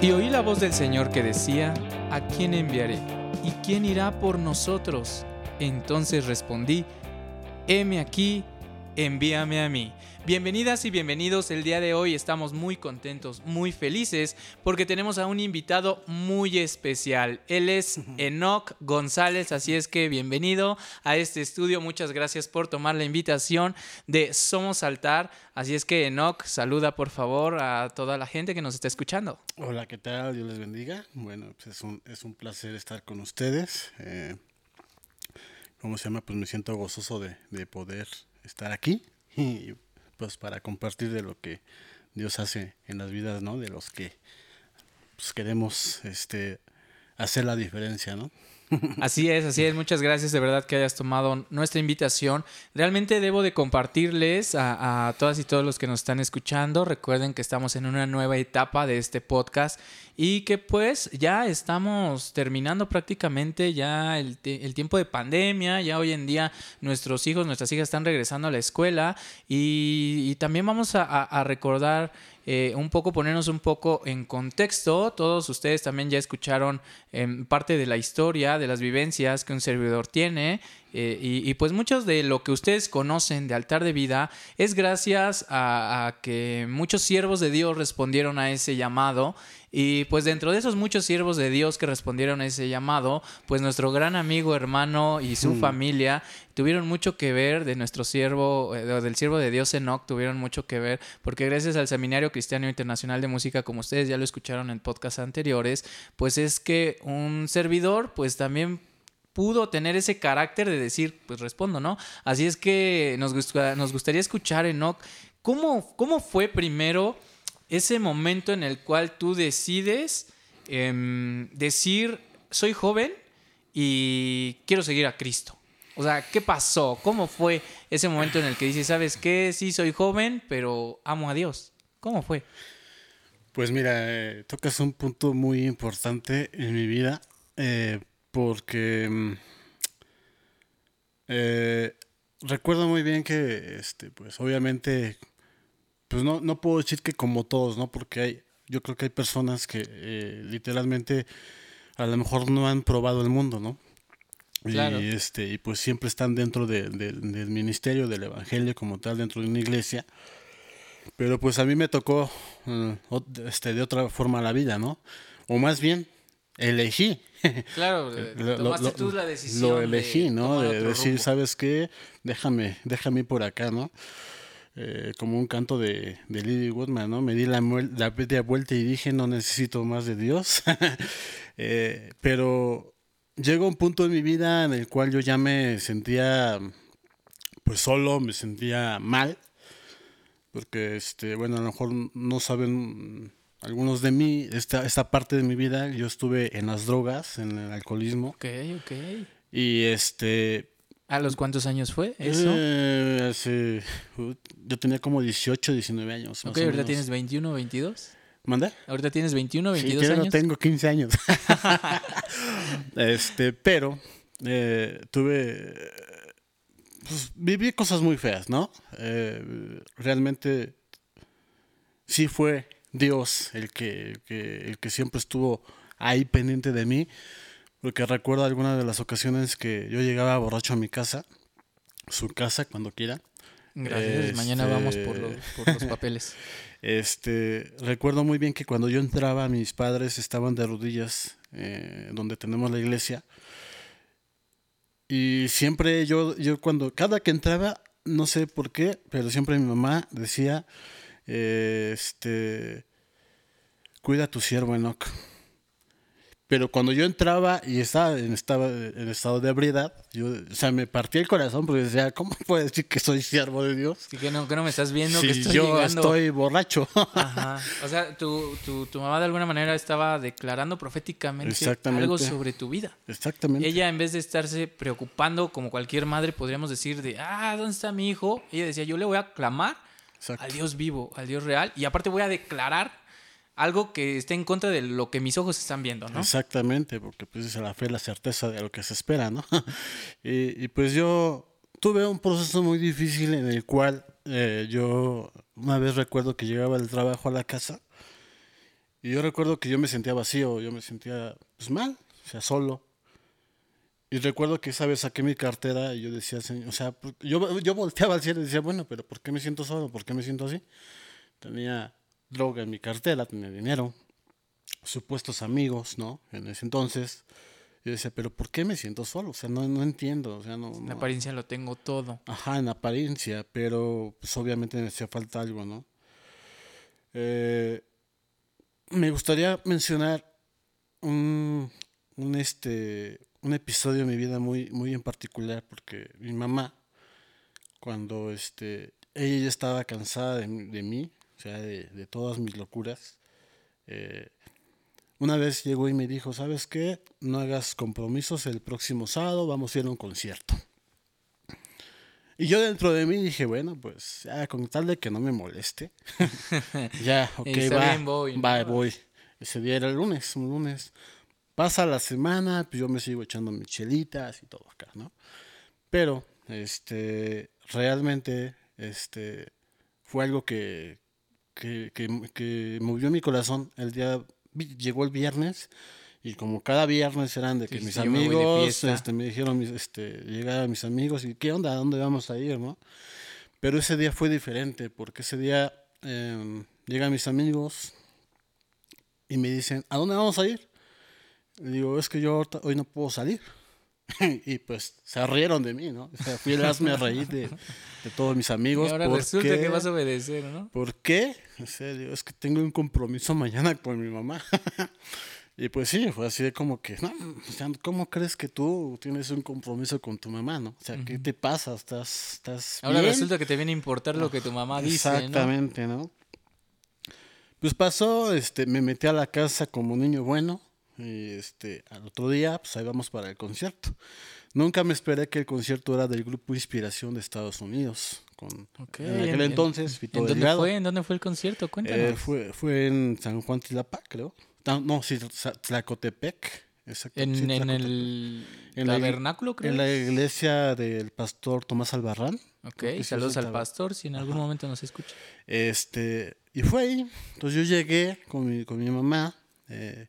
Y oí la voz del Señor que decía, ¿a quién enviaré? ¿Y quién irá por nosotros? Entonces respondí, heme aquí, envíame a mí. Bienvenidas y bienvenidos. El día de hoy estamos muy contentos, muy felices porque tenemos a un invitado muy especial. Él es Enoch González, así es que bienvenido a este estudio. Muchas gracias por tomar la invitación de Somos Altar. Así es que Enoch, saluda por favor a toda la gente que nos está escuchando. Hola, ¿qué tal? Dios les bendiga. Bueno, pues es un, es un placer estar con ustedes. Eh, ¿Cómo se llama? Pues me siento gozoso de, de poder estar aquí y pues para compartir de lo que Dios hace en las vidas, ¿no? De los que pues, queremos este hacer la diferencia, ¿no? Así es, así es. Muchas gracias de verdad que hayas tomado nuestra invitación. Realmente debo de compartirles a, todas y todos los que nos están escuchando. Recuerden que estamos en una nueva etapa de este podcast y que pues ya estamos terminando prácticamente ya el, tiempo de pandemia. Ya hoy en día nuestros hijos, nuestras hijas están regresando a la escuela y, también vamos a recordar eh, un poco, ponernos un poco en contexto. Todos ustedes también ya escucharon eh, parte de la historia, de las vivencias que un servidor tiene. Eh, y, y, pues muchos de lo que ustedes conocen de altar de vida es gracias a, a que muchos siervos de Dios respondieron a ese llamado y pues dentro de esos muchos siervos de Dios que respondieron a ese llamado, pues nuestro gran amigo, hermano y su mm. familia tuvieron mucho que ver de nuestro siervo, eh, del siervo de Dios Enoch, tuvieron mucho que ver, porque gracias al Seminario Cristiano Internacional de Música, como ustedes ya lo escucharon en podcasts anteriores, pues es que un servidor, pues también pudo tener ese carácter de decir, pues respondo, ¿no? Así es que nos, gusta, nos gustaría escuchar, Enoch, ¿cómo, cómo fue primero ese momento en el cual tú decides eh, decir, soy joven y quiero seguir a Cristo? O sea, ¿qué pasó? ¿Cómo fue ese momento en el que dices, sabes qué? Sí, soy joven, pero amo a Dios. ¿Cómo fue? Pues mira, eh, tocas un punto muy importante en mi vida, eh, porque eh, recuerdo muy bien que, este, pues obviamente pues no, no puedo decir que como todos, ¿no? Porque hay, yo creo que hay personas que eh, literalmente a lo mejor no han probado el mundo, ¿no? Claro. Y, este, y pues siempre están dentro de, de, del ministerio, del evangelio como tal, dentro de una iglesia. Pero pues a mí me tocó uh, este, de otra forma la vida, ¿no? O más bien, elegí. Claro, tomaste lo, tú la decisión. Lo elegí, de ¿no? De decir, rumbo. ¿sabes qué? Déjame, déjame ir por acá, ¿no? Eh, como un canto de, de Lily Woodman, ¿no? Me di la, la media vuelta y dije, no necesito más de Dios. eh, pero llegó un punto en mi vida en el cual yo ya me sentía, pues solo, me sentía mal. Porque, este, bueno, a lo mejor no saben algunos de mí, esta, esta parte de mi vida, yo estuve en las drogas, en el alcoholismo. Ok, ok. Y este, ¿A los cuántos años fue eso? Eh, hace, yo tenía como 18, 19 años. Ok, ahorita tienes 21, 22. ¿Manda? Ahorita tienes 21, 22 sí, años. no tengo 15 años. este, pero eh, tuve. Pues, viví cosas muy feas, ¿no? Eh, realmente sí fue Dios el que, el que, el que siempre estuvo ahí pendiente de mí. Porque recuerdo algunas de las ocasiones que yo llegaba borracho a mi casa, su casa, cuando quiera. Gracias, este, mañana vamos por los, por los papeles. Este, recuerdo muy bien que cuando yo entraba, mis padres estaban de rodillas, eh, donde tenemos la iglesia. Y siempre yo, yo cuando, cada que entraba, no sé por qué, pero siempre mi mamá decía, este, cuida a tu siervo Enoch. Pero cuando yo entraba y estaba en, estaba en estado de ebriedad, yo, o sea, me partía el corazón porque decía, ¿cómo puedo decir que soy siervo de Dios? Sí, que no, que no me estás viendo, si que estoy yo llegando. estoy borracho. Ajá. O sea, tu, tu, tu, mamá de alguna manera estaba declarando proféticamente algo sobre tu vida. Exactamente. Ella, en vez de estarse preocupando como cualquier madre, podríamos decir de, ah, ¿dónde está mi hijo? Ella decía, yo le voy a clamar Exacto. al Dios vivo, al Dios real, y aparte voy a declarar algo que esté en contra de lo que mis ojos están viendo, ¿no? Exactamente, porque pues es la fe, la certeza de lo que se espera, ¿no? y, pues yo tuve un proceso muy difícil en el cual eh, yo una vez recuerdo que llegaba del trabajo a la casa y yo recuerdo que yo me sentía vacío, yo me sentía pues mal, o sea, solo. Y recuerdo que esa vez saqué mi cartera y yo decía, o sea, yo, yo volteaba al cielo y decía, bueno, pero ¿por qué me siento solo? ¿Por qué me siento así? Tenía droga en mi cartera, tenía dinero, supuestos amigos, ¿no? En ese entonces. Yo decía, pero ¿por qué me siento solo? O sea, no, no entiendo. O sea, no, En apariencia lo tengo todo. Ajá, en apariencia, pero pues obviamente me hacía falta algo, ¿no? Eh, me gustaría mencionar un, un, este, un episodio de mi vida muy, muy en particular, porque mi mamá, cuando este, ella ya estaba cansada de, de mí, o sea, de, todas mis locuras. Eh, una vez llegó y me dijo, ¿sabes qué? No hagas compromisos el próximo sábado, vamos a ir a un concierto. Y yo dentro de mí dije, bueno, pues ya con tal de que no me moleste. ya, ok, va, voy, va, voy. Ese día era el lunes, un lunes. Pasa la semana, pues yo me sigo echando mis chelitas y todo acá, ¿no? Pero, este, realmente, este, fue algo que, que, que, movió mi corazón el día, llegó el viernes y como cada viernes eran de que mis amigos me, este, me dijeron, este, llegaron mis amigos y qué onda, ¿a dónde vamos a ir, no? Pero ese día fue diferente porque ese día eh, llegan mis amigos y me dicen, ¿a dónde vamos a ir? Le digo, es que yo hoy no puedo salir. y pues se rieron de mí, ¿no? O sea, fui el hazme reír de, de, todos mis amigos. Y ahora resulta que vas a obedecer, ¿no? ¿Por qué? O sea, digo, es que tengo un compromiso mañana con mi mamá. y pues sí, fue así de como que, no, o sea, ¿cómo crees que tú tienes un compromiso con tu mamá, no? O sea, ¿qué te pasa? ¿Estás, estás Ahora resulta que te viene a importar lo que tu mamá dice, Exactamente, ¿no? Pues pasó, este, me metí a la casa como niño bueno y este, al otro día, pues ahí vamos para el concierto. Nunca me esperé que el concierto era del grupo Inspiración de Estados Unidos. Con, En aquel entonces, ¿En, dónde fue? ¿En dónde fue el concierto? Cuéntanos. Eh, fue, fue en San Juan Tilapa, creo. No, sí, Tlacotepec. En, en el tabernáculo, creo. En la iglesia del pastor Tomás Albarrán. Ok, saludos al pastor, si en algún momento nos escucha. Este, y fue ahí. Entonces yo llegué con mi, con mi mamá. Eh,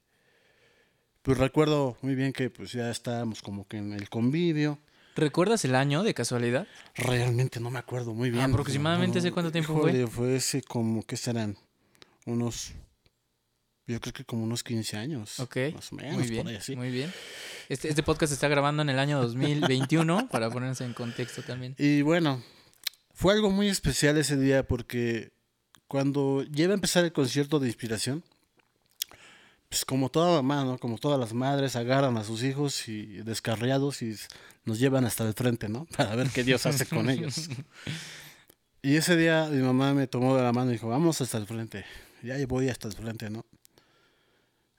pues recuerdo muy bien que pues ya estábamos como que en el convivio. ¿Recuerdas el año de casualidad? Realmente no me acuerdo muy bien. ¿Aproximadamente hace cuánto tiempo fue? Fue ese como, ¿qué serán? Unos, yo creo que como unos 15 años. Ok. Más o menos, muy bien, Muy bien. Este, este podcast se está grabando en el año 2021, para ponerse en contexto también. Y bueno, fue algo muy especial ese día porque cuando lleva a empezar el concierto de inspiración, pues como toda mamá, ¿no? Como todas las madres agarran a sus hijos y descarriados y nos llevan hasta el frente, ¿no? Para ver qué Dios hace con ellos. Y ese día mi mamá me tomó de la mano y dijo, vamos hasta el frente. Ya voy hasta el frente, ¿no?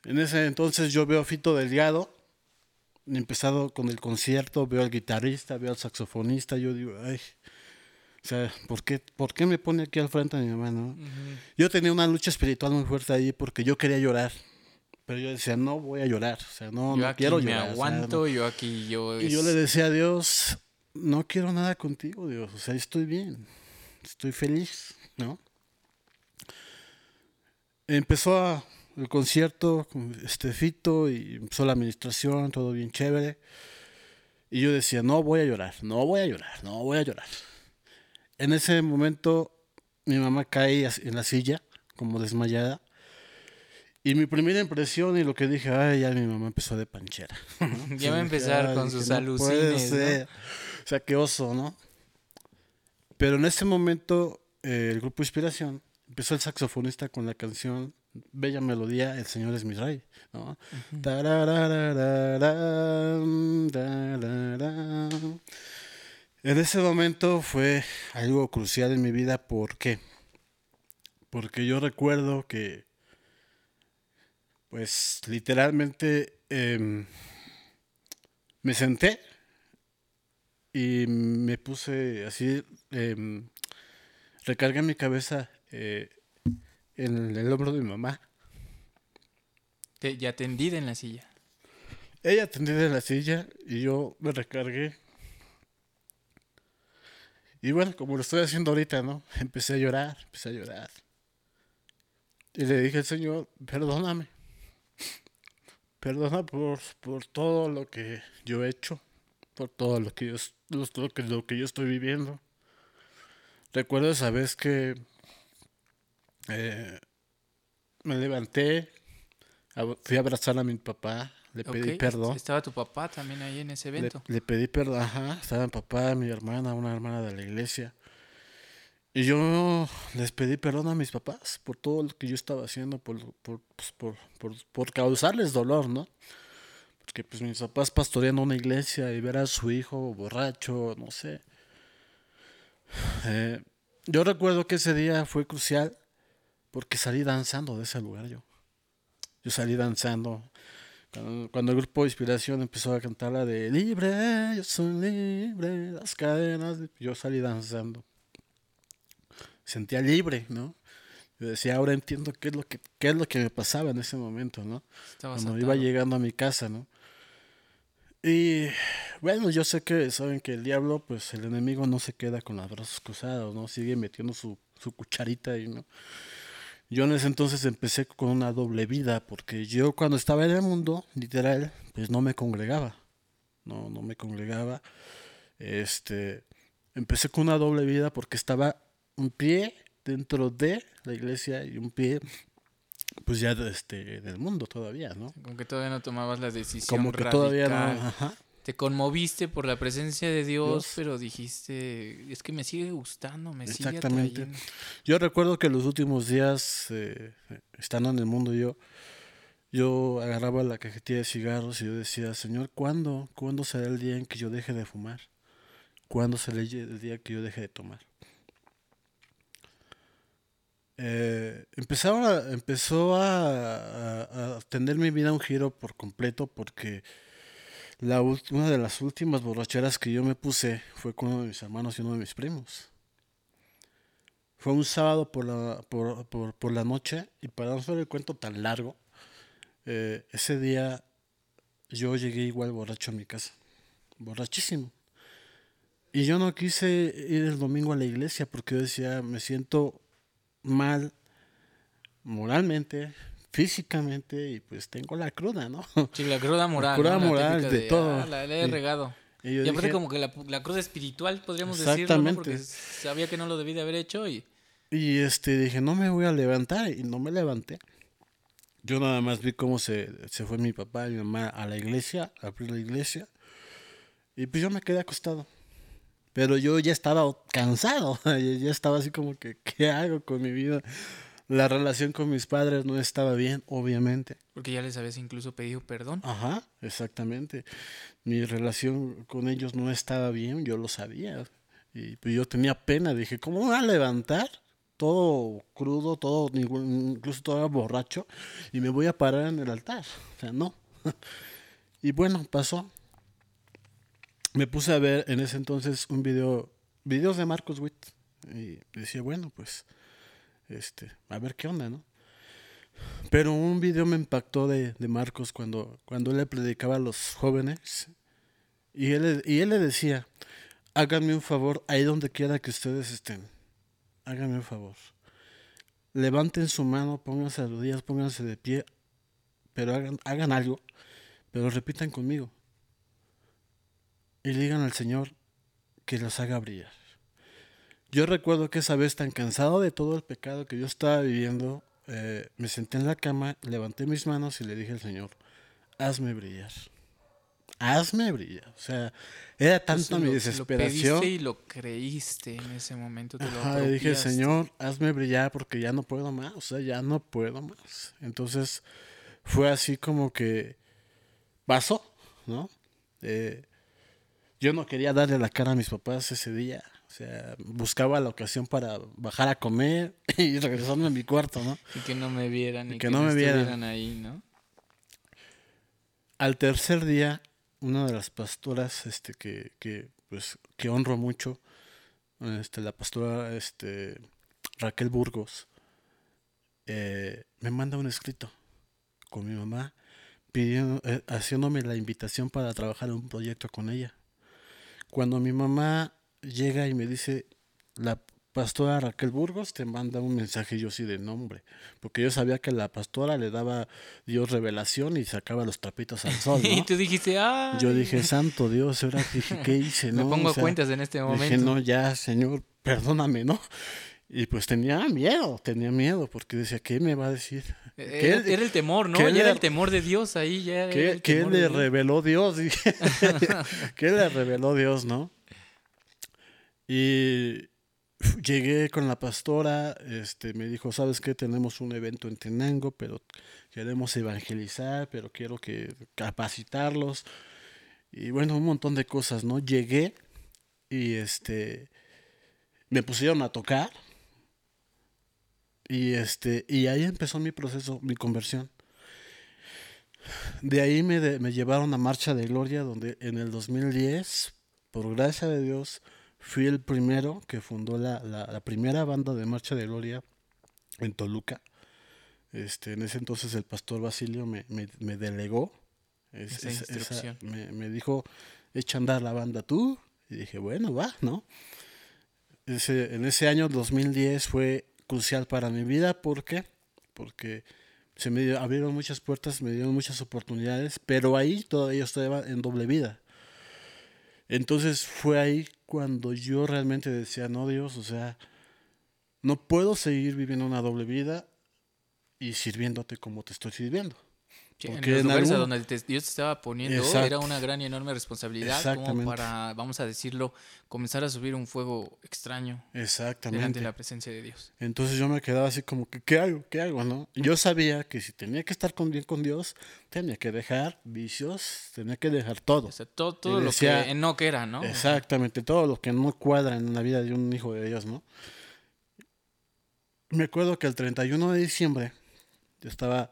En ese entonces yo veo a Fito Delgado, empezado con el concierto, veo al guitarrista, veo al saxofonista, yo digo, ay, o sea, ¿por qué, ¿por qué me pone aquí al frente a mi mamá, no? Yo tenía una lucha espiritual muy fuerte ahí porque yo quería llorar. Pero yo decía, no voy a llorar, o sea, no, no quiero me llorar. aguanto, yo aquí, yo... Y yo le decía a Dios, no quiero nada contigo, Dios, o sea, estoy bien, estoy feliz, ¿no? Empezó el concierto con este Fito y empezó la administración, todo bien chévere. Y yo decía, no voy a llorar, no voy a llorar, no voy a llorar. En ese momento mi mamá cae en la silla, como desmayada. Y mi primera impresión y lo que dije, ay, ya mi mamá empezó de panchera. ya va a empezar con sus alucines. O sea, qué oso, ¿no? Pero en ese momento, eh, el grupo Inspiración empezó el saxofonista con la canción Bella Melodía, El Señor es mi rey, ¿no? En ese momento fue algo crucial en mi vida, ¿por qué? Porque yo recuerdo que pues literalmente em, me senté y me puse así, eh, recargué mi cabeza eh, en el hombro de mi mamá ya tendida en la silla. Ella tendida en la silla y yo me recargué. Y bueno, como lo estoy haciendo ahorita, ¿no? Empecé a llorar, empecé a llorar. Y le dije al Señor, perdóname. Perdona por, por todo lo que yo he hecho, por todo lo que yo, lo, que, lo que yo estoy viviendo. Recuerdo esa vez que eh, me levanté, fui a abrazar a mi papá, le pedí perdón. Estaba tu papá también ahí en ese evento. Le, pedí perdón, ajá, estaba mi papá, mi hermana, una hermana de la iglesia. Y yo les pedí perdón a mis papás por todo lo que yo estaba haciendo, por, por, pues, por, por, causarles dolor, ¿no? Porque pues mis papás pastoreando una iglesia y ver a su hijo borracho, no sé. Eh, yo recuerdo que ese día fue crucial porque salí danzando de ese lugar yo. Yo salí danzando. Cuando, el grupo de inspiración empezó a cantar la de Libre, yo soy libre, las cadenas, yo salí danzando. Sentía libre, ¿no? Yo decía, ahora entiendo qué es lo que, qué es lo que me pasaba en ese momento, ¿no? Cuando iba llegando a mi casa, ¿no? Y bueno, yo sé que saben que el diablo, pues el enemigo no se queda con los brazos cruzados, ¿no? Sigue metiendo su, su cucharita ahí, ¿no? Yo en ese entonces empecé con una doble vida, porque yo cuando estaba en el mundo, literal, pues no me congregaba. No, no me congregaba. Este, empecé con una doble vida porque estaba un pie dentro de la iglesia y un pie pues ya este del mundo todavía, ¿no? Como que todavía no tomabas la decisión Como que todavía no, ajá te conmoviste por la presencia de Dios, pero dijiste, es que me sigue gustando, me sigue Exactamente. Yo recuerdo que los últimos días, eh, estando en el mundo, yo, yo agarraba la cajetilla de cigarros y yo decía, Señor, ¿cuándo, ¿cuándo será el día en que yo deje de fumar? ¿Cuándo será el día que yo deje de tomar? Eh, empezó a, a, tener mi vida un giro por completo porque una de las últimas borracheras que yo me puse fue con uno de mis hermanos y uno de mis primos. Fue un sábado por la, por, por, la noche y para no hacer el cuento tan largo, eh, ese día yo llegué igual borracho a mi casa, borrachísimo. Y yo no quise ir el domingo a la iglesia porque yo decía, me siento mal moralmente, físicamente y pues tengo la cruda, ¿no? Sí, la cruda moral. La cruda moral de, todo. Ah, la, he regado. Y, aparte como que la, la, cruda espiritual, podríamos decirlo, ¿no? Porque sabía que no lo debí de haber hecho y... Y este, dije, no me voy a levantar y no me levanté. Yo nada más vi cómo se, se fue mi papá y mi mamá a la iglesia, a abrir la iglesia. Y pues yo me quedé acostado. Pero yo ya estaba cansado, ya estaba así como que, ¿qué hago con mi vida? La relación con mis padres no estaba bien, obviamente. Porque ya les habías incluso pedido perdón. Ajá, exactamente. Mi relación con ellos no estaba bien, yo lo sabía. Y pues yo tenía pena, dije, ¿cómo voy a levantar? Todo crudo, todo, incluso todo borracho, y me voy a parar en el altar. O sea, no. y bueno, pasó. Me puse a ver en ese entonces un video, videos de Marcos Witt. Y decía, bueno, pues este, a ver qué onda, ¿no? Pero un video me impactó de, Marcos cuando, cuando él le predicaba a los jóvenes y él, y él le decía, háganme un favor ahí donde quiera que ustedes estén, háganme un favor. Levanten su mano, pónganse a rodillas, pónganse de pie, pero hagan, hagan algo, pero repitan conmigo. Y digan al Señor que los haga brillar. Yo recuerdo que esa vez tan cansado de todo el pecado que yo estaba viviendo, eh, me senté en la cama, levanté mis manos y le dije al Señor, hazme brillar. Hazme brillar. O sea, era tanto mi desesperación. Lo pediste y lo creíste en ese momento. Te Ajá, le dije, Señor, hazme brillar porque ya no puedo más. O sea, ya no puedo más. Entonces, fue así como que pasó, ¿no? Eh, yo no quería darle la cara a mis papás ese día. O sea, buscaba la ocasión para bajar a comer y regresarme a mi cuarto, ¿no? Y que no me vieran y, que, no me vieran ahí, ¿no? Al tercer día, una de las pastoras, este, que, que, pues, que honro mucho, este, la pastora, este, Raquel Burgos, eh, me manda un escrito con mi mamá, pidiendo, eh, haciéndome la invitación para trabajar en un proyecto con ella. Cuando mi mamá llega y me dice, la pastora Raquel Burgos te manda un mensaje yo sí de nombre, porque yo sabía que la pastora le daba Dios revelación y sacaba los trapitos al sol. y tú dijiste, ah. Yo dije, santo Dios, ahora dije, ¿qué hice? Me pongo cuentas en este momento. Dije, no, ya, Señor, perdóname, ¿no? Y pues tenía miedo, tenía miedo, porque decía, ¿qué me va a decir? Era, era el temor, ¿no? Ya era el temor de Dios ahí, ya. ¿Qué, ¿qué le reveló Dios? ¿Qué le reveló Dios, no? Y llegué con la pastora, este, me dijo, ¿sabes qué? Tenemos un evento en Tenango, pero queremos evangelizar, pero quiero que capacitarlos. Y bueno, un montón de cosas, ¿no? Llegué y este me pusieron a tocar y este, y ahí empezó mi proceso, mi conversión. De ahí me, me llevaron a Marcha de Gloria, donde en el 2010, por gracia de Dios, fui el primero que fundó la, la, primera banda de Marcha de Gloria en Toluca. Este, en ese entonces el pastor Basilio me, me, me delegó. esa me, me, dijo, echa a andar la banda tú. Y dije, bueno, va, ¿no? Ese, en ese año 2010 fue crucial para mi vida. ¿Por qué? Porque se me abrieron muchas puertas, me dieron muchas oportunidades, pero ahí todavía estaba en doble vida. Entonces fue ahí cuando yo realmente decía, no Dios, o sea, no puedo seguir viviendo una doble vida y sirviéndote como te estoy sirviendo en los lugares donde Dios te estaba poniendo era una gran y enorme responsabilidad como para, vamos a decirlo, comenzar a subir un fuego extraño Exactamente. delante de la presencia de Dios. Entonces yo me quedaba así como que, ¿qué hago? ¿Qué hago? ¿no? Yo sabía que si tenía que estar con, bien con Dios, tenía que dejar vicios, tenía que dejar todo. O sea, todo, todo lo que no que era, ¿no? Exactamente, todo lo que no cuadra en la vida de un hijo de Dios, ¿no? Me acuerdo que el 31 de diciembre yo estaba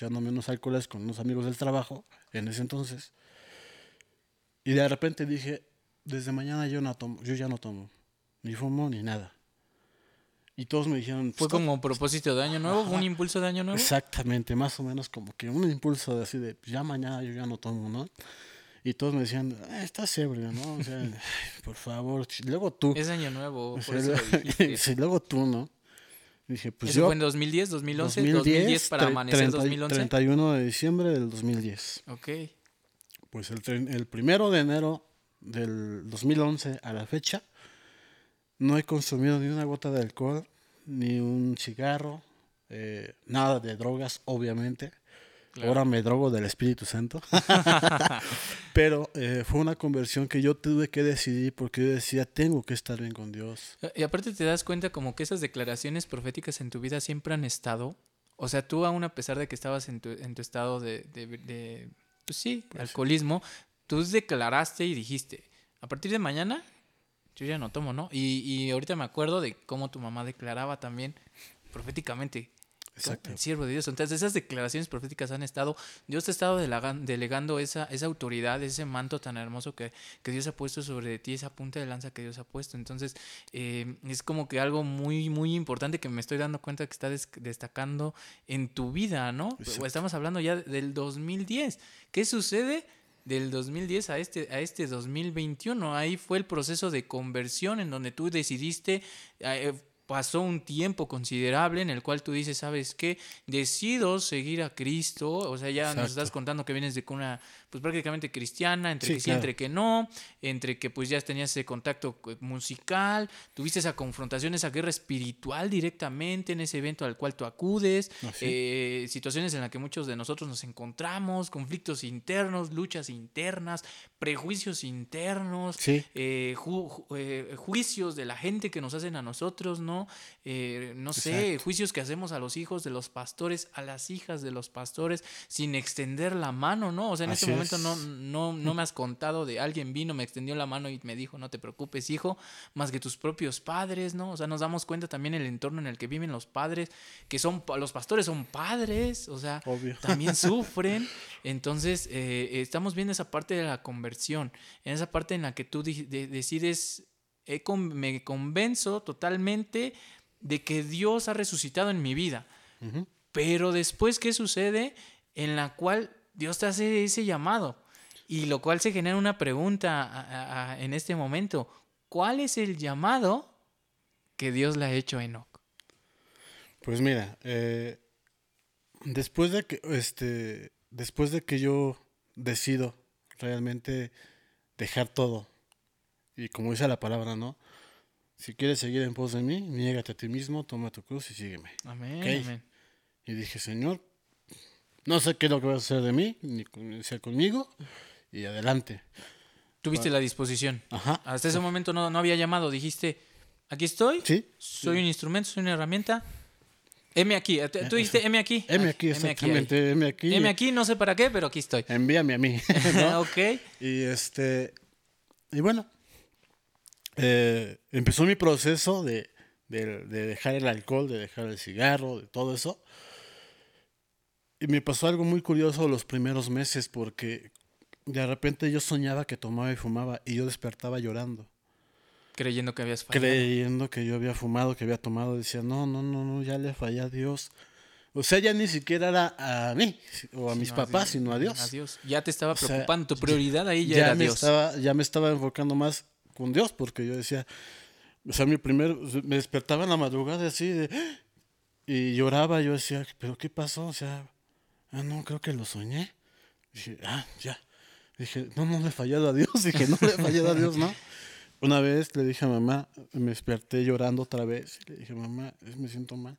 echándome unos alcoholes con unos amigos del trabajo en ese entonces. Y de repente dije, desde mañana yo no tomo, yo ya no tomo, ni fumo ni nada. Y todos me dijeron... ¿Fue como propósito de año nuevo? ¿Un impulso de año nuevo? Exactamente, más o menos como que un impulso de así de, ya mañana yo ya no tomo, ¿no? Y todos me decían, ah, estás ebrio, ¿no? O sea, por favor, luego tú. Es año nuevo, por eso lo luego tú, ¿no? Dije, pues ¿Eso fue en 2010, 2011? 2010, para amanecer 2011. 31 de diciembre del 2010. Ok. Pues el, el primero de enero del 2011 a la fecha, no he consumido ni una gota de alcohol, ni un cigarro, eh, nada de drogas, obviamente. Ahora me drogo del Espíritu Santo. Pero eh, fue una conversión que yo tuve que decidir porque yo decía, tengo que estar bien con Dios. Y aparte te das cuenta como que esas declaraciones proféticas en tu vida siempre han estado. O sea, tú aún a pesar de que estabas en tu, en tu estado de, de, pues sí, pues alcoholismo, tú declaraste y dijiste, a partir de mañana yo ya no tomo, ¿no? Y, y ahorita me acuerdo de cómo tu mamá declaraba también proféticamente, Exacto. siervo de Dios. Entonces esas declaraciones proféticas han estado, Dios te ha estado delegando esa, esa autoridad, ese manto tan hermoso que, que, Dios ha puesto sobre ti, esa punta de lanza que Dios ha puesto. Entonces eh, es como que algo muy, muy importante que me estoy dando cuenta que está destacando en tu vida, ¿no? Estamos hablando ya del 2010. ¿Qué sucede? del 2010 a este, a este 2021. Ahí fue el proceso de conversión en donde tú decidiste eh, pasó un tiempo considerable en el cual tú dices, ¿sabes qué? Decido seguir a Cristo, o sea, ya nos estás contando que vienes de una pues prácticamente cristiana, entre que sí, entre que no, entre que pues ya tenías ese contacto musical, tuviste esa confrontación, esa guerra espiritual directamente en ese evento al cual tú acudes, ah, eh, situaciones en las que muchos de nosotros nos encontramos, conflictos internos, luchas internas, prejuicios internos, eh, eh, juicios de la gente que nos hacen a nosotros, ¿no? no sé, juicios que hacemos a los hijos de los pastores, a las hijas de los pastores, sin extender la mano, ¿no? O sea, en este momento no, no, no me has contado de alguien vino, me extendió la mano y me dijo, no te preocupes, hijo, más que tus propios padres, ¿no? O sea, nos damos cuenta también el entorno en el que viven los padres, que son, los pastores son padres, o sea, también sufren. Entonces, eh, estamos viendo esa parte de la conversión, en esa parte en la que tú decides, me convenzo totalmente de que Dios ha resucitado en mi vida. Pero después, ¿qué sucede? en la cual Dios te hace ese llamado. Y lo cual se genera una pregunta en este momento. ¿Cuál es el llamado que Dios le ha hecho a Enoch? Pues mira, eh, después de que este, después de que yo decido realmente dejar todo, y como dice la palabra, ¿no? Si quieres seguir en pos de mí, niégate a ti mismo, toma tu cruz y sígueme. Amén. Y dije, Señor, no sé qué es lo que vas a hacer de mí, ni sea conmigo, y adelante. Tuviste la disposición. Ajá. Hasta ese momento no, no había llamado, dijiste, aquí estoy, ¿Sí? soy un instrumento, soy una herramienta. M aquí, tú dijiste M aquí. M aquí, exactamente, M aquí. M aquí, no sé para qué, pero aquí estoy. Envíame a mí. ok. Y este, y bueno, eh, empezó mi proceso de, de, de, dejar el alcohol, de dejar el cigarro, de todo eso. Y me pasó algo muy curioso los primeros meses porque de repente yo soñaba que tomaba y fumaba y yo despertaba llorando. Creyendo que habías fallado. Creyendo que yo había fumado, que había tomado. Decía, no, no, no, no, ya le fallé a Dios. O sea, ya ni siquiera era a mí o a mis papás, sino a Dios. A Dios. Ya te estaba preocupando. tu prioridad ahí ya, era me Dios. Estaba, ya me estaba enfocando más con Dios porque yo decía, o sea, mi primer, me despertaba en la madrugada así de, y lloraba. Yo decía, ¿pero qué pasó? O sea, ah, no, creo que lo soñé. Dije, ah, ya. Dije, no, no le he fallado a Dios. Dije, no le he fallado a Dios, ¿no? Una vez le dije a mamá, me desperté llorando otra vez. le dije, mamá, me siento mal.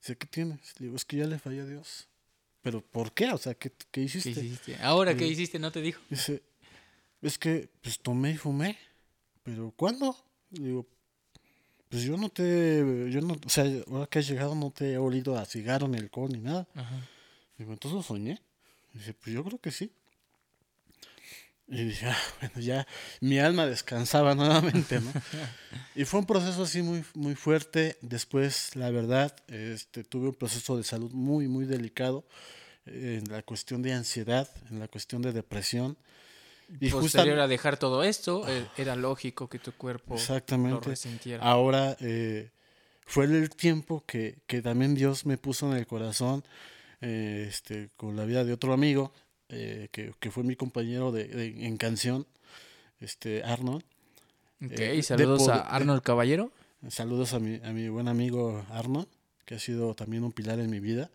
Dice, ¿qué tienes? Le digo, es que ya le fallé a Dios. ¿Pero por qué? O sea, ¿qué, qué hiciste? ¿Qué hiciste? Ahora, ¿qué hiciste? ¿No te dijo? Dice, es que, pues tomé y fumé. ¿Pero cuándo? Le digo, pues yo no te, yo no, o sea, ahora que has llegado no te he olido a cigarro ni alcohol ni nada. Ajá. Digo, entonces soñé. Dice, pues yo creo que sí. Y dije, ah, bueno, ya mi alma descansaba nuevamente, ¿no? y fue un proceso así muy, muy fuerte. Después, la verdad, este, tuve un proceso de salud muy, muy delicado en la cuestión de ansiedad, en la cuestión de depresión. Y Posterior a dejar todo esto, eh, era lógico que tu cuerpo exactamente. lo resintiera. Ahora, eh, fue el tiempo que, que, también Dios me puso en el corazón, eh, este, con la vida de otro amigo, eh, que, fue mi compañero de, en canción, este Arnold. Ok, eh, saludos a Arnold Caballero. Saludos a mi, a mi buen amigo Arnold, que ha sido también un pilar en mi vida.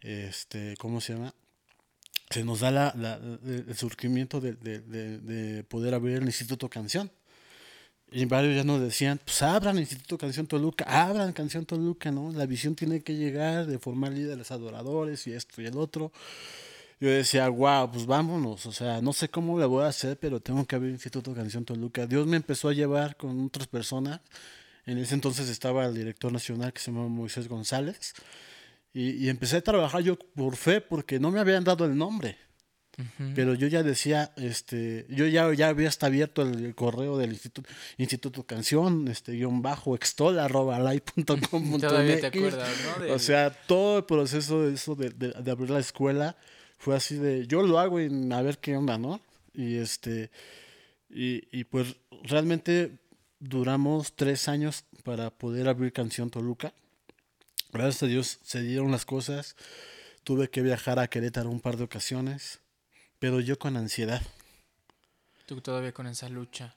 Este, ¿cómo se llama? Se nos da la, el surgimiento de, de, poder abrir el Instituto Canción. Y varios ya nos decían, pues abran Instituto Canción Toluca, abran Canción Toluca, ¿no? La visión tiene que llegar de formar líderes adoradores y esto y el otro yo decía, wow, pues vámonos, o sea, no sé cómo le voy a hacer, pero tengo que abrir Instituto Canción Toluca. Dios me empezó a llevar con otras personas. En ese entonces estaba el director nacional que se llama Moisés González. Y, empecé a trabajar yo por fe porque no me habían dado el nombre. Pero yo ya decía, este, yo ya, ya había hasta abierto el, correo del Instituto, Instituto Canción, este, guion bajo, extol, arroba, Todavía te acuerdas, ¿no? O sea, todo el proceso de eso de, de abrir la escuela, fue así de, yo lo hago y a ver qué onda, ¿no? Y este, y, pues realmente duramos tres años para poder abrir Canción Toluca. Gracias a Dios se dieron las cosas. Tuve que viajar a Querétaro un par de ocasiones, pero yo con ansiedad. Tú todavía con esa lucha.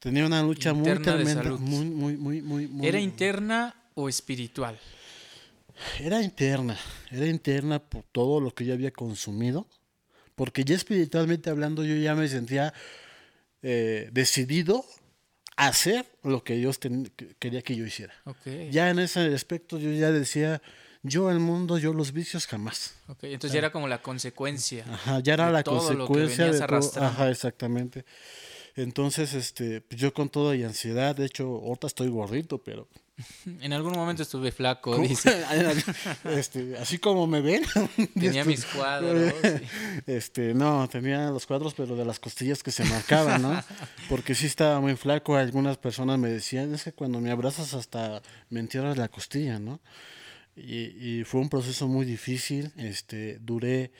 Tenía una lucha muy tremenda, muy, muy, muy, muy, ¿Era interna o espiritual? Era interna, era interna por todo lo que yo había consumido, porque ya espiritualmente hablando yo ya me sentía eh, decidido a hacer lo que Dios quería que yo hiciera. Ya en ese aspecto yo ya decía, yo el mundo, yo los vicios jamás. entonces ya era como la consecuencia. Ajá, ya era la consecuencia de todo. Ajá, exactamente. Entonces, este, pues yo con toda y ansiedad, de hecho, ahorita estoy gordito, pero En algún momento estuve flaco, dice. Este, así como me ven. Tenía mis cuadros. Este, no, tenía los cuadros, pero de las costillas que se marcaban, ¿no? Porque sí estaba muy flaco. Algunas personas me decían, es que cuando me abrazas hasta me entierras la costilla, ¿no? Y, fue un proceso muy difícil. Este, duré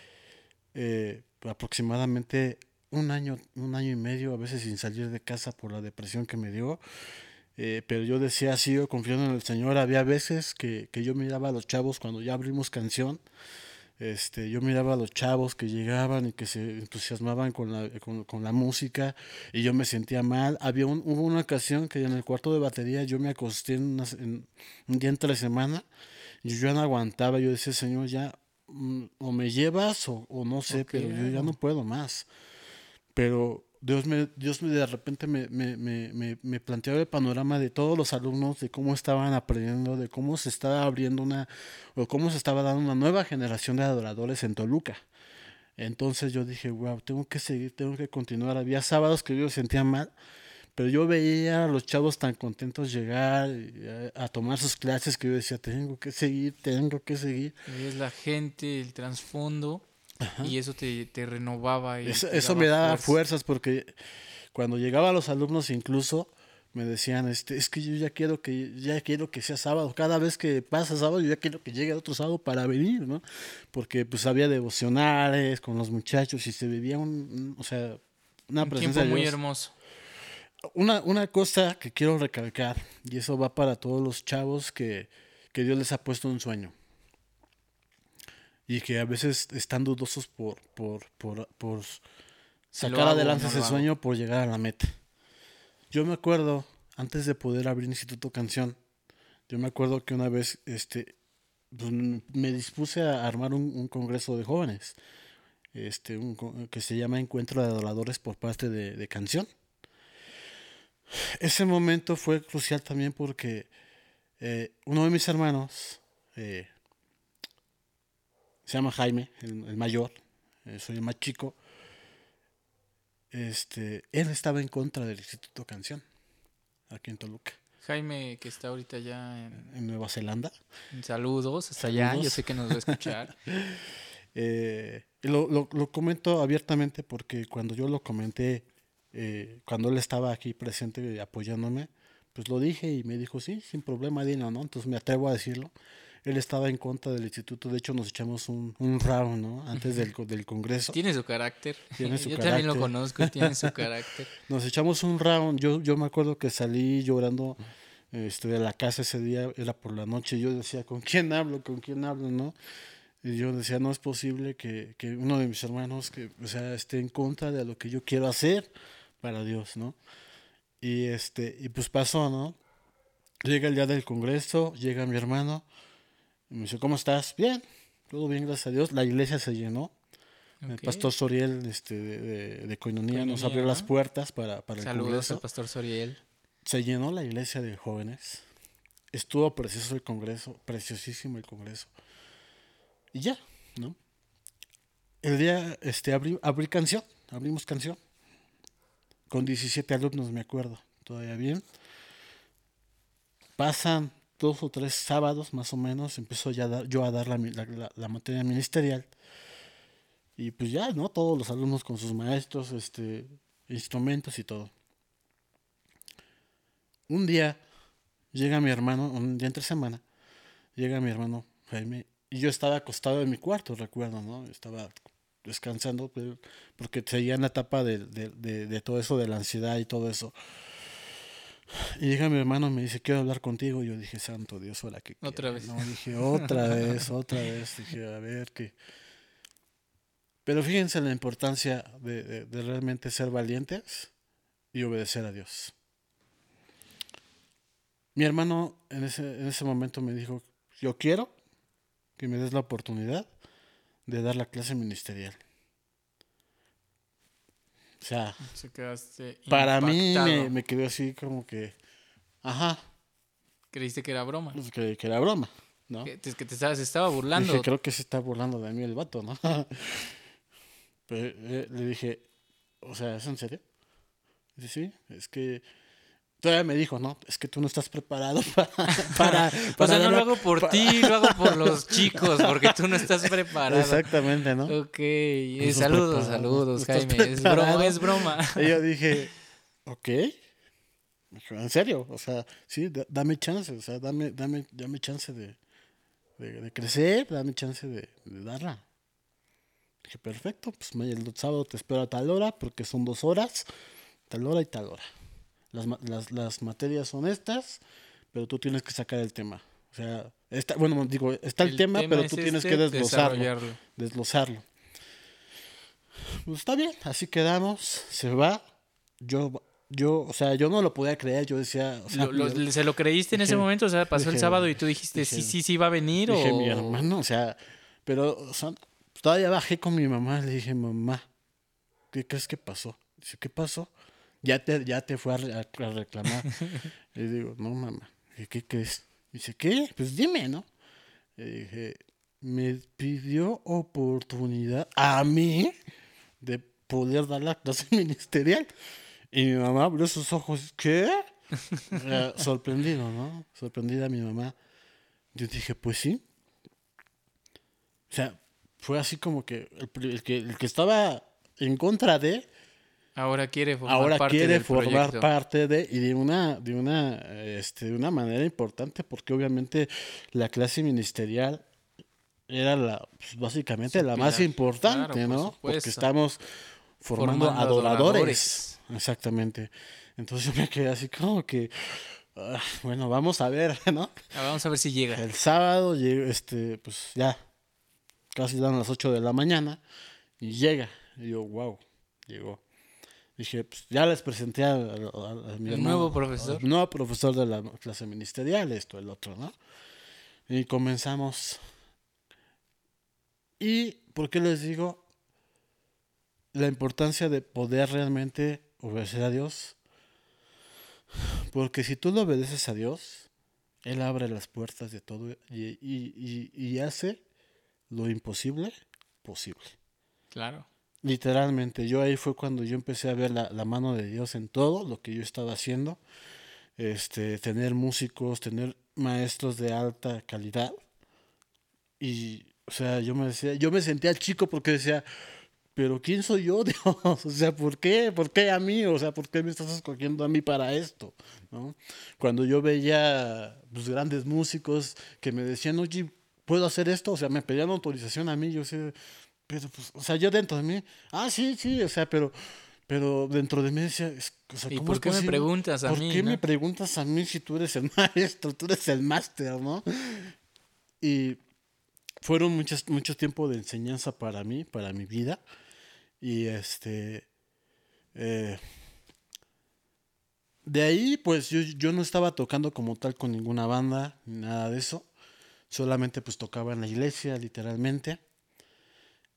eh, aproximadamente un año, un año y medio, a veces sin salir de casa por la depresión que me dio. Eh, pero yo decía, sigo confiando en el Señor. Había veces que, que, yo miraba a los chavos cuando ya abrimos canción Este, yo miraba a los chavos que llegaban y que se entusiasmaban con la, con, la música y yo me sentía mal. Había hubo una ocasión que en el cuarto de batería yo me acosté en, un día entre semana y yo ya no aguantaba. Yo decía, Señor, ya mm, o me llevas o, no sé, pero yo ya no puedo más. Pero Dios me, Dios me de repente me, me, me, me, planteó el panorama de todos los alumnos, de cómo estaban aprendiendo, de cómo se estaba abriendo una, o cómo se estaba dando una nueva generación de adoradores en Toluca. Entonces yo dije, wow, tengo que seguir, tengo que continuar. Había sábados que yo sentía mal, pero yo veía a los chavos tan contentos llegar a, a tomar sus clases que yo decía, tengo que seguir, tengo que seguir. Y es la gente, el trasfondo y eso te, te renovaba. Y eso, me daba fuerzas. porque cuando llegaba los alumnos incluso me decían, este, es que yo ya quiero que ya quiero que sea sábado. Cada vez que pasa sábado, yo ya quiero que llegue otro sábado para venir, ¿no? Porque pues había devocionales con los muchachos y se vivía un, o sea, una presencia tiempo muy hermoso. Una, una cosa que quiero recalcar, y eso va para todos los chavos que, que Dios les ha puesto un sueño y que a veces están dudosos por, por, por, por sacar adelante ese sueño por llegar a la meta. Yo me acuerdo, antes de poder abrir Instituto Canción, yo me acuerdo que una vez este, pues, me dispuse a armar un, congreso de jóvenes, este, un, que se llama Encuentro de Adoradores por parte de, Canción. Ese momento fue crucial también porque eh, uno de mis hermanos, eh, se llama Jaime, el, mayor, eh, soy el más chico. Este, él estaba en contra del Instituto Canción, aquí en Toluca. Jaime, que está ahorita ya en, Nueva Zelanda. Saludos, hasta allá, yo sé que nos va a escuchar. Eh, lo, lo, lo, comento abiertamente porque cuando yo lo comenté, eh, cuando él estaba aquí presente apoyándome, pues lo dije y me dijo, sí, sin problema, dino, ¿no? Entonces me atrevo a decirlo él estaba en contra del instituto. De hecho, nos echamos un, un round, ¿no? Antes del, del congreso. Tiene su carácter. Tiene su yo también lo conozco, tiene su carácter. Nos echamos un round. Yo, yo me acuerdo que salí llorando este, de la casa ese día, era por la noche. Yo decía, ¿con quién hablo? ¿Con quién hablo? ¿No? Y yo decía, no es posible que, que uno de mis hermanos que, o sea, esté en contra de lo que yo quiero hacer para Dios, ¿no? Y, este, y pues pasó, ¿no? Llega el día del congreso, llega mi hermano me dice, ¿cómo estás? Bien, todo bien, gracias a Dios. La iglesia se llenó. El pastor Soriel este, de, de, Coinonía nos abrió las puertas para, para el Saludos al pastor Soriel. Se llenó la iglesia de jóvenes. Estuvo precioso el congreso, preciosísimo el congreso. Y ya, ¿no? El día, este, abrí, abrí canción, abrimos canción. Con 17 alumnos, me acuerdo, todavía bien. Pasan dos o tres sábados más o menos empezó ya yo a dar la, la, materia ministerial. Y pues ya, ¿no? Todos los alumnos con sus maestros, este, instrumentos y todo. Un día llega mi hermano, un día entre semana, llega mi hermano Jaime, y yo estaba acostado en mi cuarto, recuerdo, ¿no? Estaba descansando, porque seguía en la etapa de, de, de todo eso, de la ansiedad y todo eso. Y llega mi hermano y me dice, quiero hablar contigo. Y yo dije, santo Dios, hola, que Otra vez. No, dije, otra vez, otra vez. Dije, a ver, qué. Pero fíjense la importancia de, de, realmente ser valientes y obedecer a Dios. Mi hermano en ese, en ese momento me dijo, yo quiero que me des la oportunidad de dar la clase ministerial. O sea, para mí me, me, quedó así como que, ajá. ¿Creíste que era broma? Pues que, que era broma, ¿no? Que, que te estaba, se estaba burlando. Dije, creo que se está burlando de mí el vato, ¿no? Pero, eh, le dije, o sea, ¿es en serio? Dice, sí, es que Todavía me dijo, no, es que tú no estás preparado para... para, o sea, no lo hago por ti, lo hago por los chicos, porque tú no estás preparado. Exactamente, ¿no? Ok, saludos, saludos, Jaime. Es broma, es broma. Y yo dije, ok. En serio, o sea, sí, dame chance, o sea, dame, dame, dame chance de, de, crecer, dame chance de, de darla. Dije, perfecto, pues el sábado te espero a tal hora, porque son dos horas, tal hora y tal hora las, las, las materias son estas, pero tú tienes que sacar el tema. O sea, Está, bueno, digo, está el, tema, pero tú tienes que este, desglosarlo. Desglosarlo. Pues está bien, así quedamos, se va. Yo, yo, o sea, yo no lo podía creer, yo decía... ¿Se lo creíste en ese momento? O sea, pasó el sábado y tú dijiste, sí, sí, sí va a venir dije, mi hermano, o sea, pero todavía bajé con mi mamá, le dije, mamá, ¿qué crees que pasó? Dice, ¿qué pasó? Ya te, ya te fue a, reclamar. le digo, no, mamá, ¿qué crees? Dice, ¿qué? Pues dime, ¿no? Le dije, me pidió oportunidad a mí de poder dar la clase ministerial. Y mi mamá abrió sus ojos, ¿qué? sorprendido, ¿no? Sorprendida mi mamá. Yo dije, pues sí. O sea, fue así como que el, que el que estaba en contra de ahora quiere formar ahora parte quiere formar parte de y de una de una este, de una manera importante porque obviamente la clase ministerial era la pues, básicamente la más importante, ¿no? Porque estamos formando, adoradores. Exactamente. Entonces yo me quedé así como que ah, bueno, vamos a ver, ¿no? Ah, vamos a ver si llega. El sábado este pues ya casi dan las 8 de la mañana y llega. Y yo, wow, llegó. Dije, pues ya les presenté a, mi nuevo profesor. nuevo profesor de la clase ministerial, esto, el otro, ¿no? Y comenzamos ¿Y por qué les digo la importancia de poder realmente obedecer a Dios? Porque si tú lo obedeces a Dios, Él abre las puertas de todo y, hace lo imposible posible. Claro. Literalmente, yo ahí fue cuando yo empecé a ver la, la, mano de Dios en todo lo que yo estaba haciendo. Este, tener músicos, tener maestros de alta calidad. Y o sea, yo me decía, yo me sentía chico porque decía, pero ¿quién soy yo, Dios? O sea, ¿por qué? ¿Por qué a mí? O sea, ¿por qué me estás escogiendo a mí para esto? ¿No? Cuando yo veía los pues, grandes músicos que me decían, oye, ¿puedo hacer esto? O sea, me pedían autorización a mí, yo sé, pero pues, o sea, yo dentro de mí, ah, sí, sí, o sea, pero, pero dentro de mí decía, o sea, ¿Y por qué me preguntas a mí? ¿Por qué me preguntas a mí si tú eres el maestro, tú eres el máster, ¿no? Y fueron muchos, mucho tiempo de enseñanza para mí, para mi vida. Y este. Eh, de ahí, pues yo, yo, no estaba tocando como tal con ninguna banda, ni nada de eso. Solamente pues tocaba en la iglesia, literalmente.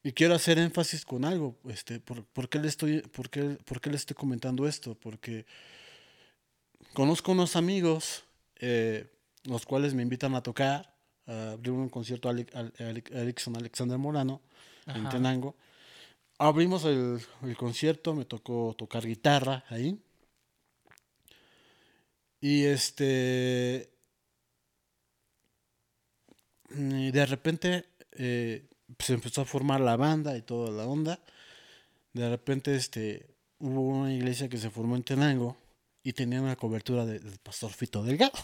Y quiero hacer énfasis con algo. Este, por, qué le estoy, por, qué, por qué le estoy comentando esto? Porque conozco unos amigos, eh, los cuales me invitan a tocar abrir un concierto a Erickson Alexander Morano en Tenango. Abrimos el, concierto, me tocó tocar guitarra ahí. Y este. de repente eh, se empezó a formar la banda y toda la onda. De repente este, hubo una iglesia que se formó en Tenango y tenía una cobertura del pastor Fito Delgado.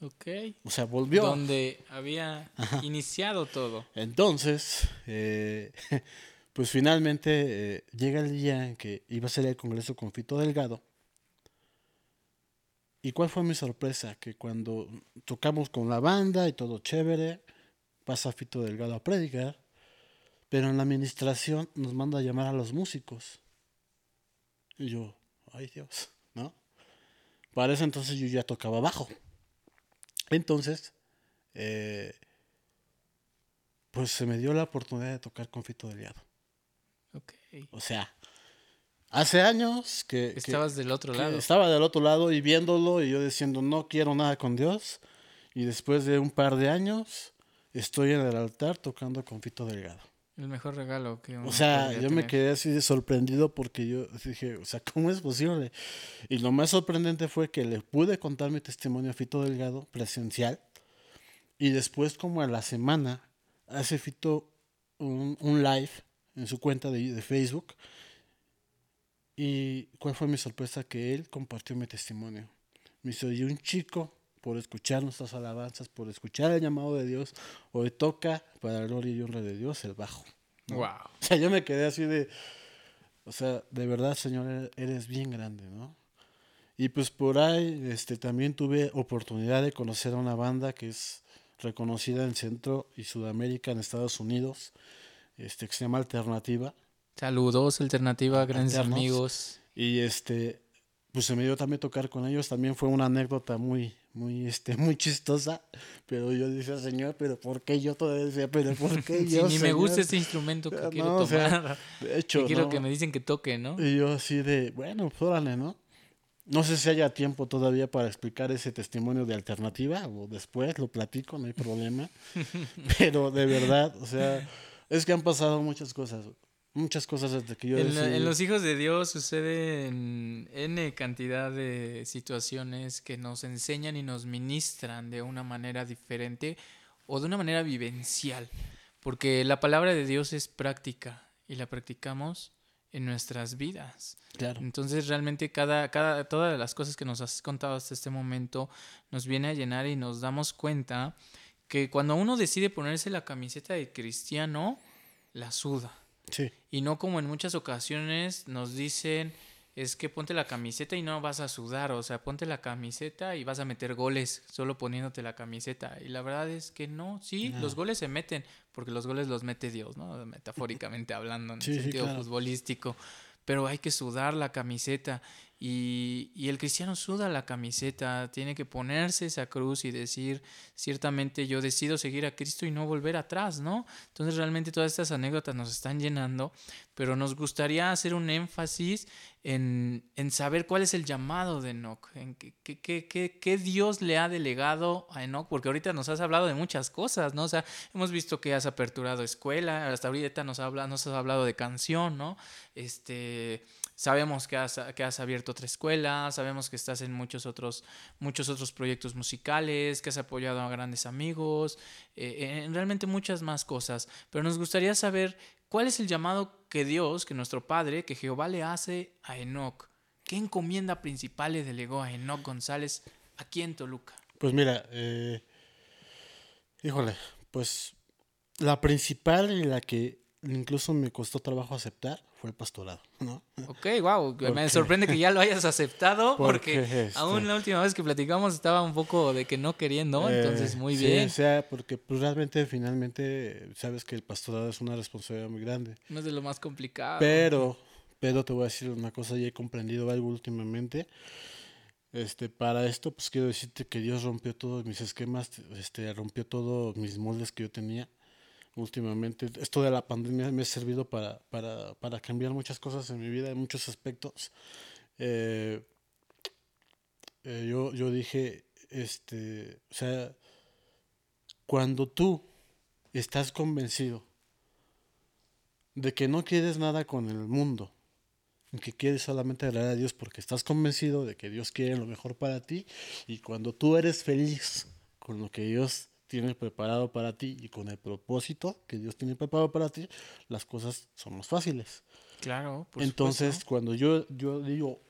Ok. O sea, volvió. Donde había iniciado todo. Entonces, eh, pues finalmente eh, llega el día en que iba a ser el congreso con Fito Delgado. ¿Y cuál fue mi sorpresa? Que cuando tocamos con la banda y todo chévere, pasa Fito Delgado a predicar, pero en la administración nos manda a llamar a los músicos. Y yo, ay Dios, ¿no? Para eso entonces yo ya tocaba bajo. Entonces, eh, pues se me dio la oportunidad de tocar con Fito Delgado. Ok. O sea, hace años que... Estabas del otro lado. Estaba del otro lado y viéndolo y yo diciendo, no quiero nada con Dios. Y después de un par de años, estoy en el altar tocando con Fito Delgado. El mejor regalo que O sea, yo me quedé así de sorprendido porque yo dije, o sea, ¿cómo es posible? Y lo más sorprendente fue que le pude contar mi testimonio a Fito Delgado presencial y después como a la semana hace Fito un, live en su cuenta de, de Facebook y cuál fue mi sorpresa que él compartió mi testimonio. Me hizo, y un chico por escuchar nuestras alabanzas, por escuchar el llamado de Dios, hoy toca para la gloria y honra de Dios el bajo. Wow. O sea, yo me quedé así de, o sea, de verdad, Señor, eres bien grande, ¿no? Y pues por ahí, este, también tuve oportunidad de conocer a una banda que es reconocida en Centro y Sudamérica, en Estados Unidos, este, que se llama Alternativa. Saludos, Alternativa, grandes amigos. Y este, pues se me dio también tocar con ellos, también fue una anécdota muy, muy, este, muy chistosa, pero yo decía, señor, pero ¿por qué yo todavía decía, pero ¿por qué yo? ni me gusta este instrumento que quiero tomar, de hecho, que quiero que me dicen que toque, ¿no? Y yo así de, bueno, pues órale, ¿no? No sé si haya tiempo todavía para explicar ese testimonio de alternativa o después lo platico, no hay problema. Pero de verdad, o sea, es que han pasado muchas cosas. Muchas cosas desde que yo... En, en los hijos de Dios suceden N cantidad de situaciones que nos enseñan y nos ministran de una manera diferente o de una manera vivencial. Porque la palabra de Dios es práctica y la practicamos en nuestras vidas. Claro. Entonces realmente cada, cada, todas las cosas que nos has contado hasta este momento nos viene a llenar y nos damos cuenta que cuando uno decide ponerse la camiseta de cristiano, la suda. Y no como en muchas ocasiones nos dicen, es que ponte la camiseta y no vas a sudar, o sea, ponte la camiseta y vas a meter goles solo poniéndote la camiseta. Y la verdad es que no, sí, los goles se meten, porque los goles los mete Dios, ¿no? Metafóricamente hablando, en sentido futbolístico. Pero hay que sudar la camiseta y, y, el cristiano suda la camiseta, tiene que ponerse esa cruz y decir, ciertamente yo decido seguir a Cristo y no volver atrás, ¿no? Entonces realmente todas estas anécdotas nos están llenando, pero nos gustaría hacer un énfasis en, en saber cuál es el llamado de Enoch, en qué, qué, qué, qué, Dios le ha delegado a Enoch, porque ahorita nos has hablado de muchas cosas, ¿no? O sea, hemos visto que has aperturado escuela, hasta ahorita nos, habla, nos has hablado de canción, ¿no? Este Sabemos que has, que has abierto otra escuela, sabemos que estás en muchos otros, muchos otros proyectos musicales, que has apoyado a grandes amigos, eh, en realmente muchas más cosas. Pero nos gustaría saber cuál es el llamado que Dios, que nuestro Padre, que Jehová le hace a Enoch. ¿Qué encomienda principal le delegó a Enoch González aquí en Toluca? Pues mira, eh, híjole, pues la principal y la que incluso me costó trabajo aceptar fue el pastorado, ¿no? Ok, wow, me sorprende que ya lo hayas aceptado porque, este aún la última vez que platicamos estaba un poco de que no queriendo, eh, entonces muy bien. o sea, porque pues realmente finalmente sabes que el pastorado es una responsabilidad muy grande. No es de lo más complicado. Pero, pero te voy a decir una cosa, ya he comprendido algo últimamente. Este, para esto, pues quiero decirte que Dios rompió todos mis esquemas, este, rompió todos mis moldes que yo tenía últimamente. Esto de la pandemia me ha servido para, para, para cambiar muchas cosas en mi vida, en muchos aspectos. Eh, eh, yo, yo dije, este, o sea, cuando tú estás convencido de que no quieres nada con el mundo, que quieres solamente agradar a Dios porque estás convencido de que Dios quiere lo mejor para ti y cuando tú eres feliz con lo que Dios tiene preparado para ti y con el propósito que Dios tiene preparado para ti, las cosas son más fáciles. Claro. Por Entonces, cuando yo, yo digo,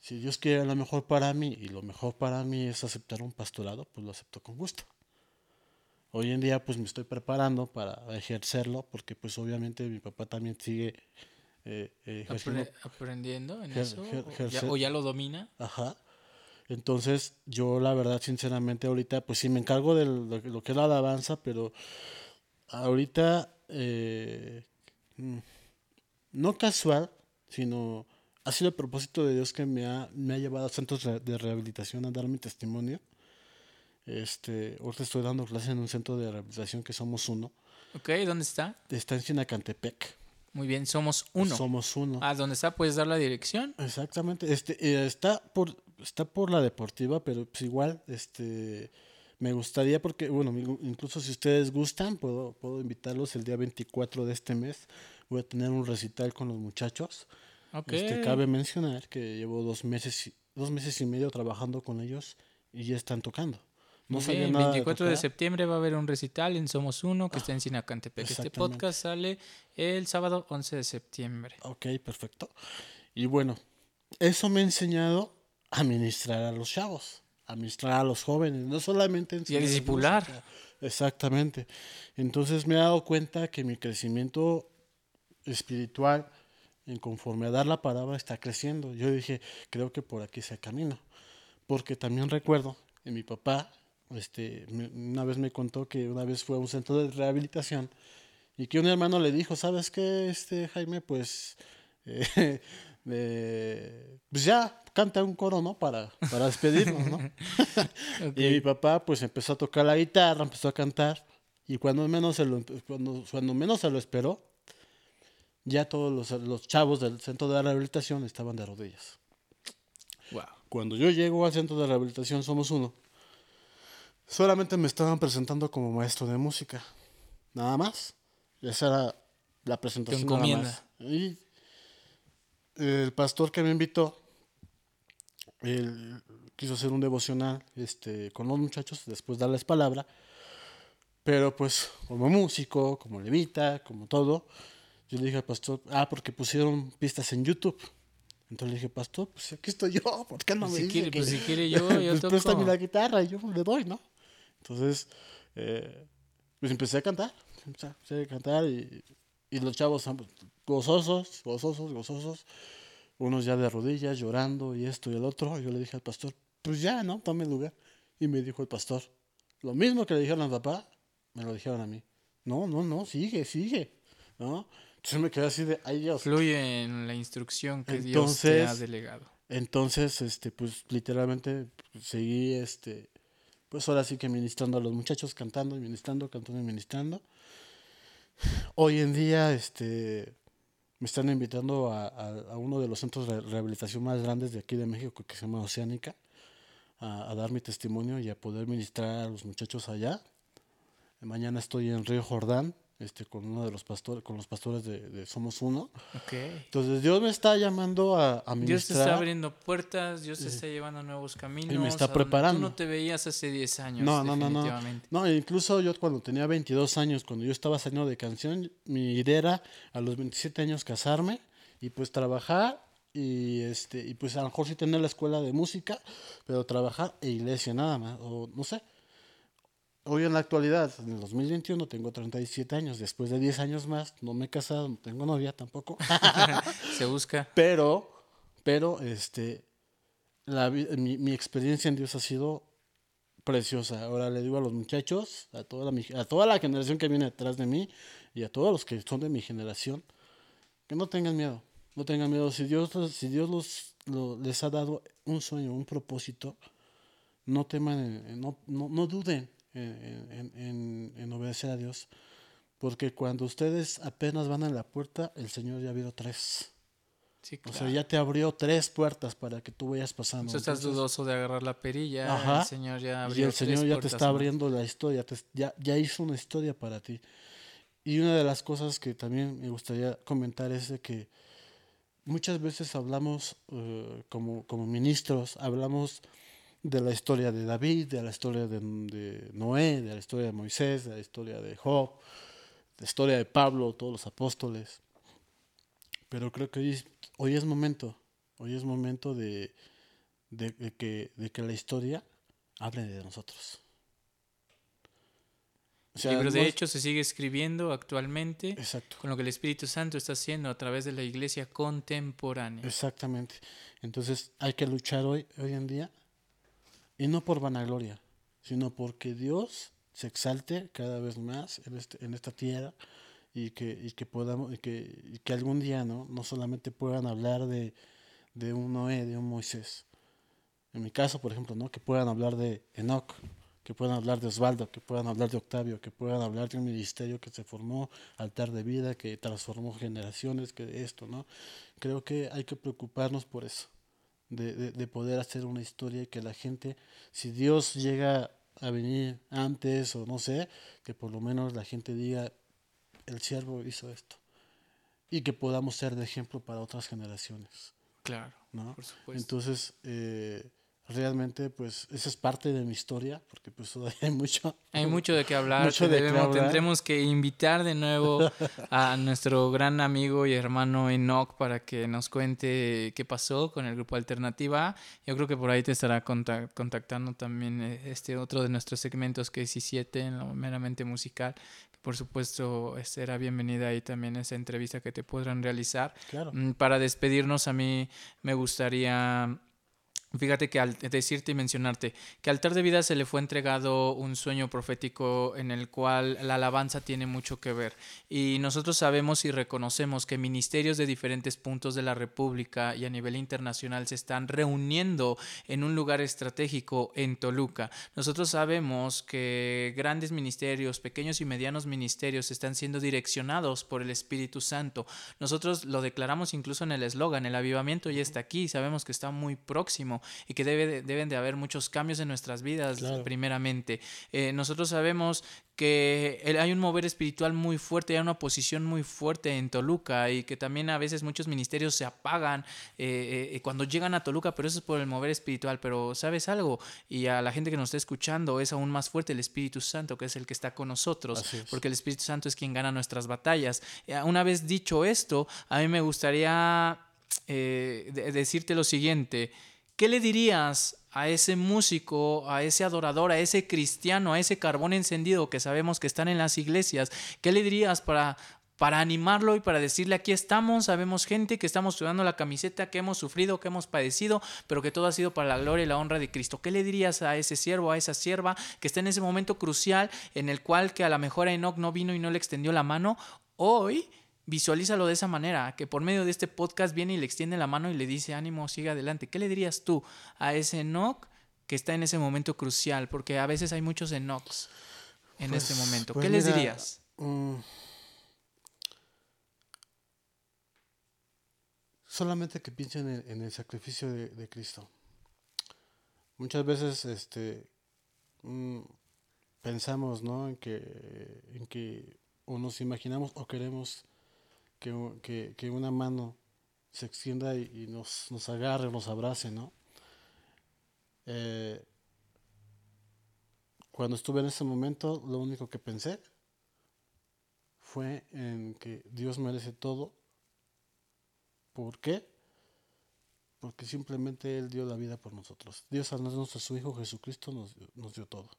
si Dios quiere lo mejor para mí y lo mejor para mí es aceptar un pastorado, pues lo acepto con gusto. Hoy en día pues me estoy preparando para ejercerlo porque pues obviamente mi papá también sigue eh, eh aprendiendo en eso o ya lo domina. Ajá. Entonces, yo la verdad, sinceramente, ahorita, pues sí me encargo de lo, que es la alabanza, pero ahorita, eh, mm, no casual, sino ha sido el propósito de Dios que me ha, me ha llevado a centros de rehabilitación a dar mi testimonio. Este, ahorita estoy dando clases en un centro de rehabilitación que somos uno. Ok, ¿dónde está? Está en Sinacantepec. Muy bien, somos uno. Somos uno. Ah, ¿dónde está? ¿Puedes dar la dirección? Exactamente. Este, eh, está por está por la deportiva, pero pues igual, este, me gustaría porque, bueno, incluso si ustedes gustan, puedo, puedo invitarlos el día 24 de este mes. Voy a tener un recital con los muchachos. Este, cabe mencionar que llevo dos meses, dos meses y medio trabajando con ellos y ya están tocando. No el 24 de, septiembre va a haber un recital en Somos Uno que está en Sinacantepec. Este podcast sale el sábado 11 de septiembre. Ok, perfecto. Y bueno, eso me ha enseñado administrar a los chavos, administrar a los jóvenes, no solamente en y a discipular. Exactamente. Entonces me he dado cuenta que mi crecimiento espiritual, en conforme a dar la palabra, está creciendo. Yo dije, creo que por aquí se camino. Porque también recuerdo que mi papá, este, una vez me contó que una vez fue a un centro de rehabilitación y que un hermano le dijo, ¿sabes qué, este, Jaime? Pues, eh, pues ya, canta un coro, ¿no? Para, para despedirnos, ¿no? y mi papá, pues, empezó a tocar la guitarra, empezó a cantar y cuando menos se lo, cuando, cuando menos se lo esperó, ya todos los, los chavos del centro de rehabilitación estaban de rodillas. Wow. Cuando yo llego al centro de rehabilitación, somos uno. Solamente me estaban presentando como maestro de música. Nada más. Esa era la presentación. Nada más. Y el pastor que me invitó, él quiso hacer un devocional este, con los muchachos, después darles palabra. Pero pues como músico, como levita, como todo, yo le dije al pastor, ah, porque pusieron pistas en YouTube. Entonces le dije, pastor, pues aquí estoy yo, ¿por qué no pues me dice que... Pues si quiere yo, yo pues, toco. Préstame la guitarra y yo le doy, ¿no? Entonces, eh, pues empecé a cantar, empecé a cantar y, y los chavos gozosos, gozosos, gozosos, unos ya de rodillas, llorando y esto y el otro. Yo le dije al pastor, pues ya, ¿no? Tome lugar. Y me dijo el pastor, lo mismo que le dijeron al papá, me lo dijeron a mí. No, no, no, sigue, sigue, ¿no? Entonces me quedé así de, ay Dios. Fluye en la instrucción que Dios te ha delegado. Entonces, este, pues literalmente pues, seguí, este, pues ahora sí que ministrando a los muchachos, cantando y ministrando, cantando y ministrando. Hoy en día, este, me están invitando a, a, uno de los centros de rehabilitación más grandes de aquí de México, que se llama Oceánica, a, a dar mi testimonio y a poder ministrar a los muchachos allá. Mañana estoy en Río Jordán, este, con uno de los pastores, con los pastores de, Somos Uno. Entonces Dios me está llamando a, a ministrar. Dios te está abriendo puertas, Dios te está llevando a nuevos caminos. Y me está preparando. Tú no te veías hace 10 años. No, no, no, no. No, incluso yo cuando tenía 22 años, cuando yo estaba saliendo de canción, mi idea era a los 27 años casarme y pues trabajar y este y pues a lo mejor sí tener la escuela de música, pero trabajar e iglesia nada más o no sé hoy en la actualidad, en el 2021, tengo 37 años. Después de 10 años más, no me he casado, no tengo novia tampoco. Se busca. Pero, pero, este, la, mi, mi, experiencia en Dios ha sido preciosa. Ahora le digo a los muchachos, a toda, la, a toda la generación que viene detrás de mí y a todos los que son de mi generación, que no tengan miedo. No tengan miedo. Si Dios, si Dios los, les ha dado un sueño, un propósito, no teman, no, no, no duden en, en, obedecer a Dios. Porque cuando ustedes apenas van a la puerta, el Señor ya abrió tres. O sea, ya te abrió tres puertas para que tú vayas pasando. Tú estás dudoso de agarrar la perilla. El Señor ya abrió Y el Señor ya te está abriendo la historia, ya, ya hizo una historia para ti. Y una de las cosas que también me gustaría comentar es de que muchas veces hablamos eh, como, como ministros, hablamos de la historia de David, de la historia de, Noé, de la historia de Moisés, de la historia de Job, de la historia de Pablo, todos los apóstoles. Pero creo que hoy, hoy es momento, hoy es momento de, que, de que la historia hable de nosotros. O libro de Hechos se sigue escribiendo actualmente Exacto. con lo que el Espíritu Santo está haciendo a través de la iglesia contemporánea. Exactamente. Entonces hay que luchar hoy, hoy en día y no por vanagloria, sino porque Dios se exalte cada vez más en, este, en esta tierra y que, y que podamos, y que, y que algún día ¿no? no solamente puedan hablar de, de un Noé, de un Moisés. En mi caso, por ejemplo, ¿no? que puedan hablar de Enoch, que puedan hablar de Osvaldo, que puedan hablar de Octavio, que puedan hablar de un ministerio que se formó, altar de vida, que transformó generaciones, que esto, ¿no? Creo que hay que preocuparnos por eso de, de, poder hacer una historia que la gente, si Dios llega a venir antes o no sé, que por lo menos la gente diga, el siervo hizo esto. Y que podamos ser de ejemplo para otras generaciones. Claro, ¿no? por supuesto. Entonces, eh, realmente pues esa es parte de mi historia porque pues todavía hay mucho. Hay mucho de qué hablar, tendremos que invitar de nuevo a nuestro gran amigo y hermano Enoch para que nos cuente qué pasó con el grupo Alternativa. Yo creo que por ahí te estará contactando también eh, este otro de nuestros segmentos que es I7 en lo meramente musical por supuesto será bienvenida ahí también esa entrevista que te podrán realizar. Claro. Mm, para despedirnos a mí me gustaría Fíjate que al decirte y mencionarte que al Altar de Vida se le fue entregado un sueño profético en el cual la alabanza tiene mucho que ver. Y nosotros sabemos y reconocemos que ministerios de diferentes puntos de la República y a nivel internacional se están reuniendo en un lugar estratégico en Toluca. Nosotros sabemos que grandes ministerios, pequeños y medianos ministerios están siendo direccionados por el Espíritu Santo. Nosotros lo declaramos incluso en el eslogan, el avivamiento ya está aquí, sabemos que está muy próximo y que debe deben de haber muchos cambios en nuestras vidas, primeramente. Eh, nosotros sabemos que hay un mover espiritual muy fuerte, hay una posición muy fuerte en Toluca y que también a veces muchos ministerios se apagan eh, eh, cuando llegan a Toluca, pero eso es por el mover espiritual. Pero sabes algo, y a la gente que nos está escuchando es aún más fuerte el Espíritu Santo, que es el que está con nosotros, porque el Espíritu Santo es quien gana nuestras batallas. Una vez dicho esto, a mí me gustaría decirte lo siguiente. ¿Qué le dirías a ese músico, a ese adorador, a ese cristiano, a ese carbón encendido que sabemos que están en las iglesias? ¿Qué le dirías para, para animarlo y para decirle aquí estamos, sabemos gente que estamos sudando la camiseta, que hemos sufrido, que hemos padecido, pero que todo ha sido para la gloria y la honra de Cristo. ¿Qué le dirías a ese siervo, a esa sierva que está en ese momento crucial en el cual que a lo mejor Enoch no vino y no le extendió la mano? Hoy Visualízalo de esa manera, que por medio de este podcast viene y le extiende la mano y le dice ánimo, siga adelante. ¿Qué le dirías tú a ese Enoch que está en ese momento crucial? Porque a veces hay muchos Enochs en pues, este momento. Pues ¿Qué les dirías? Mm, solamente que piensen en, el sacrificio de, Cristo. Muchas veces este, mm, pensamos ¿no? en, que, en que o nos imaginamos o queremos que, una mano se extienda y, nos, nos, agarre, nos abrace, ¿no? Eh, cuando estuve en ese momento, lo único que pensé fue en que Dios merece todo. ¿Por qué? Porque simplemente Él dio la vida por nosotros. Dios al darnos a su Hijo Jesucristo nos, nos dio todo.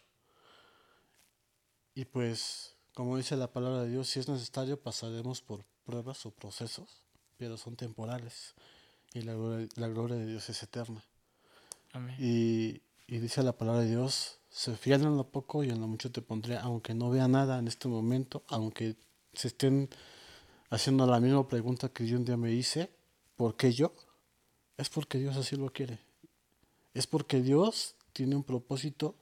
Y pues, como dice la palabra de Dios, si es necesario pasaremos por pruebas o procesos, pero son temporales y la gloria, de Dios es eterna. Y, dice la palabra de Dios, se fían en lo poco y en lo mucho te pondré, aunque no vea nada en este momento, aunque se estén haciendo la misma pregunta que yo un día me hice, ¿por qué yo? Es porque Dios así lo quiere. Es porque Dios tiene un propósito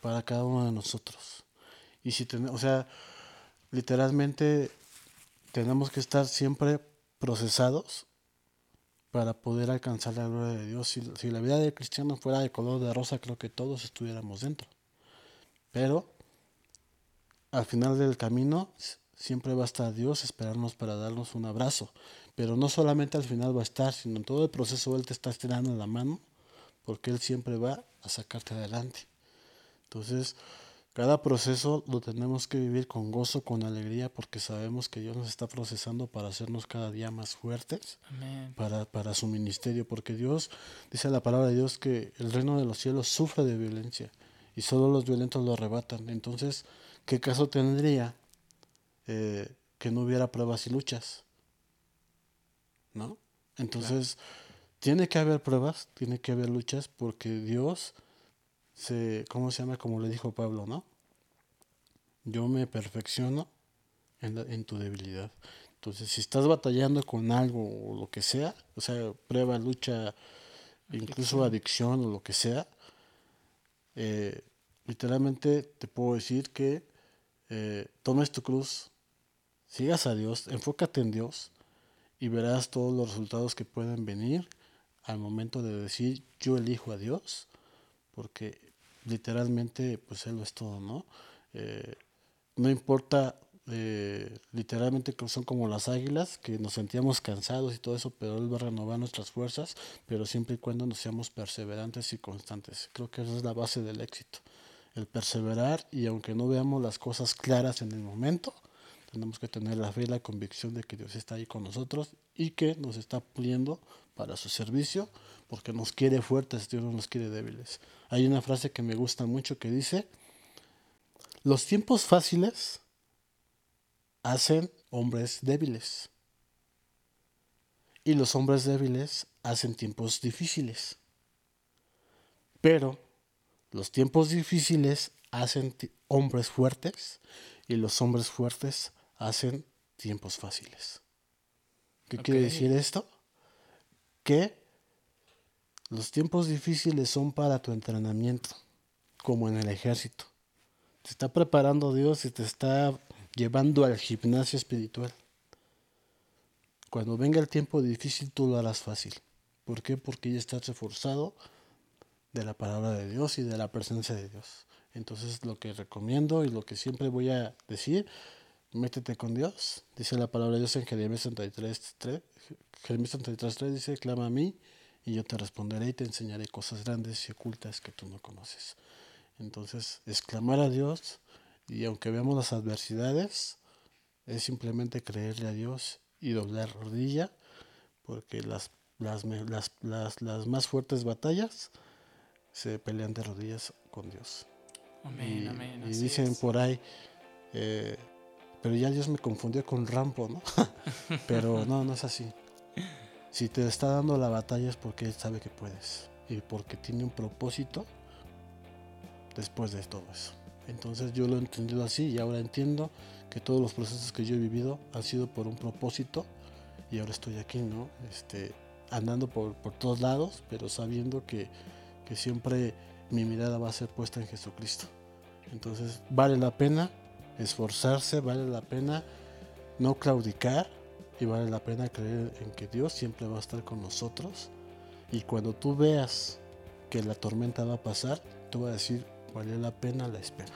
para cada uno de nosotros. Y si tenemos, o sea, literalmente tenemos que estar siempre procesados para poder alcanzar la gloria de Dios. Si, la vida del cristiano fuera de color de rosa, creo que todos estuviéramos dentro. Pero al final del camino siempre va a estar Dios esperarnos para darnos un abrazo. Pero no solamente al final va a estar, sino en todo el proceso Él te está estirando la mano, porque Él siempre va a sacarte adelante. Entonces, cada proceso lo tenemos que vivir con gozo, con alegría, porque sabemos que Dios nos está procesando para hacernos cada día más fuertes Para, para su ministerio, porque Dios, dice la palabra de Dios, que el reino de los cielos sufre de violencia y solo los violentos lo arrebatan. Entonces, ¿qué caso tendría eh, que no hubiera pruebas y luchas? ¿No? Entonces, tiene que haber pruebas, tiene que haber luchas, porque Dios se, ¿cómo se llama? Como le dijo Pablo, ¿no? Yo me perfecciono en, en tu debilidad. Entonces, si estás batallando con algo o lo que sea, o sea, prueba, lucha, incluso adicción o lo que sea, eh, literalmente te puedo decir que eh, tomes tu cruz, sigas a Dios, enfócate en Dios y verás todos los resultados que pueden venir al momento de decir yo elijo a Dios porque literalmente pues Él lo es todo, ¿no? Eh, no importa, eh, literalmente son como las águilas, que nos sentíamos cansados y todo eso, pero Él va a renovar nuestras fuerzas, pero siempre y cuando nos seamos perseverantes y constantes. Creo que esa es la base del éxito, el perseverar y aunque no veamos las cosas claras en el momento, tenemos que tener la fe y la convicción de que Dios está ahí con nosotros y que nos está puliendo para su servicio, porque nos quiere fuertes, Dios no nos quiere débiles. Hay una frase que me gusta mucho que dice, los tiempos fáciles hacen hombres débiles y los hombres débiles hacen tiempos difíciles. Pero los tiempos difíciles hacen hombres fuertes y los hombres fuertes hacen tiempos fáciles. ¿Qué quiere decir esto? Que los tiempos difíciles son para tu entrenamiento, como en el ejército. Te está preparando Dios y te está llevando al gimnasio espiritual. Cuando venga el tiempo difícil, tú lo harás fácil. ¿Por qué? Porque ya estás reforzado de la palabra de Dios y de la presencia de Dios. Entonces lo que recomiendo y lo que siempre voy a decir, métete con Dios. Dice la palabra de Dios en Jeremías 33, 3, Jeremías 33, 3, dice, clama a mí y yo te responderé y te enseñaré cosas grandes y ocultas que tú no conoces. Entonces, exclamar a Dios y aunque veamos las adversidades, es simplemente creerle a Dios y doblar rodilla, porque las, las, las, las, más fuertes batallas se pelean de rodillas con Dios. Amén, y, amén. Y dicen por ahí, eh, pero ya Dios me confundió con Rampo, ¿no? pero no, no es así. Si te está dando la batalla es porque Él sabe que puedes y porque tiene un propósito después de todo eso. Entonces yo lo he entendido así y ahora entiendo que todos los procesos que yo he vivido han sido por un propósito y ahora estoy aquí, ¿no? Este, andando por, por todos lados, pero sabiendo que, que siempre mi mirada va a ser puesta en Jesucristo. Entonces vale la pena esforzarse, vale la pena no claudicar y vale la pena creer en que Dios siempre va a estar con nosotros. Y cuando tú veas que la tormenta va a pasar, tú vas a decir, vale la pena la espera.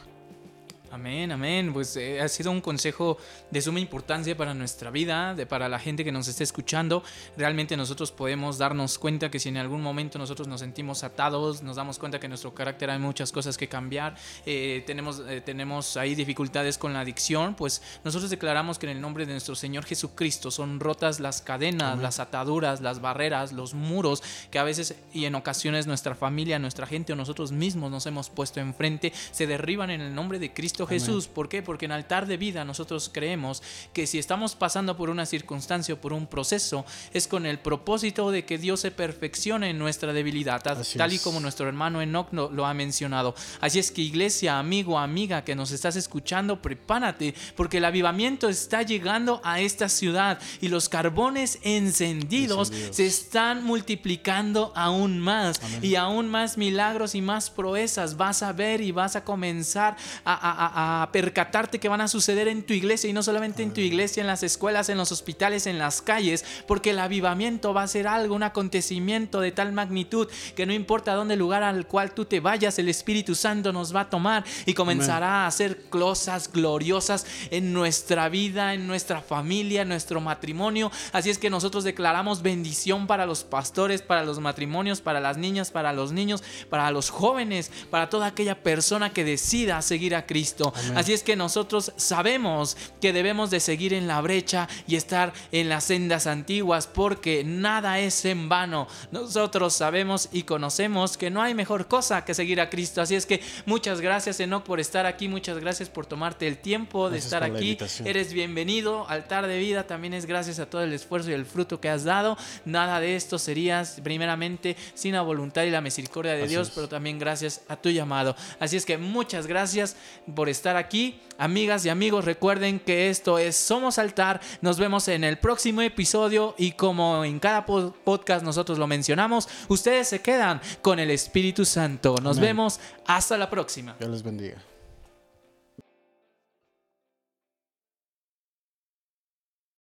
Amén, amén. Pues eh, ha sido un consejo de suma importancia para nuestra vida, de, para la gente que nos esté escuchando. Realmente nosotros podemos darnos cuenta que si en algún momento nosotros nos sentimos atados, nos damos cuenta que en nuestro carácter hay muchas cosas que cambiar, eh, tenemos, eh, tenemos ahí dificultades con la adicción, pues nosotros declaramos que en el nombre de nuestro Señor Jesucristo son rotas las cadenas, las ataduras, las barreras, los muros que a veces y en ocasiones nuestra familia, nuestra gente o nosotros mismos nos hemos puesto enfrente, se derriban en el nombre de Cristo Jesús. ¿Por qué? Porque en altar de vida nosotros creemos que si estamos pasando por una circunstancia o por un proceso, es con el propósito de que Dios se perfeccione en nuestra debilidad, tal, y como nuestro hermano Enoch lo, ha mencionado. Así es que iglesia, amigo, amiga que nos estás escuchando, prepárate, porque el avivamiento está llegando a esta ciudad y los carbones encendidos, se están multiplicando aún más y aún más milagros y más proezas vas a ver y vas a comenzar a a, percatarte que van a suceder en tu iglesia y no solamente en tu iglesia, en las escuelas, en los hospitales, en las calles, porque el avivamiento va a ser algo, un acontecimiento de tal magnitud que no importa dónde lugar al cual tú te vayas, el Espíritu Santo nos va a tomar y comenzará a hacer cosas gloriosas en nuestra vida, en nuestra familia, en nuestro matrimonio. Así es que nosotros declaramos bendición para los pastores, para los matrimonios, para las niñas, para los niños, para los jóvenes, para toda aquella persona que decida seguir a Cristo. Así es que nosotros sabemos que debemos de seguir en la brecha y estar en las sendas antiguas porque nada es en vano. Nosotros sabemos y conocemos que no hay mejor cosa que seguir a Cristo. Así es que muchas gracias Enoch por estar aquí, muchas gracias por tomarte el tiempo de estar aquí. Eres bienvenido. Altar de vida también es gracias a todo el esfuerzo y el fruto que has dado. Nada de esto sería primeramente sin la voluntad y la misericordia de Dios, pero también gracias a tu llamado. Así es que muchas gracias por estar aquí. Amigas y amigos, recuerden que esto es Somos Altar. Nos vemos en el próximo episodio y como en cada podcast nosotros lo mencionamos, ustedes se quedan con el Espíritu Santo. Nos vemos hasta la próxima. Dios les bendiga.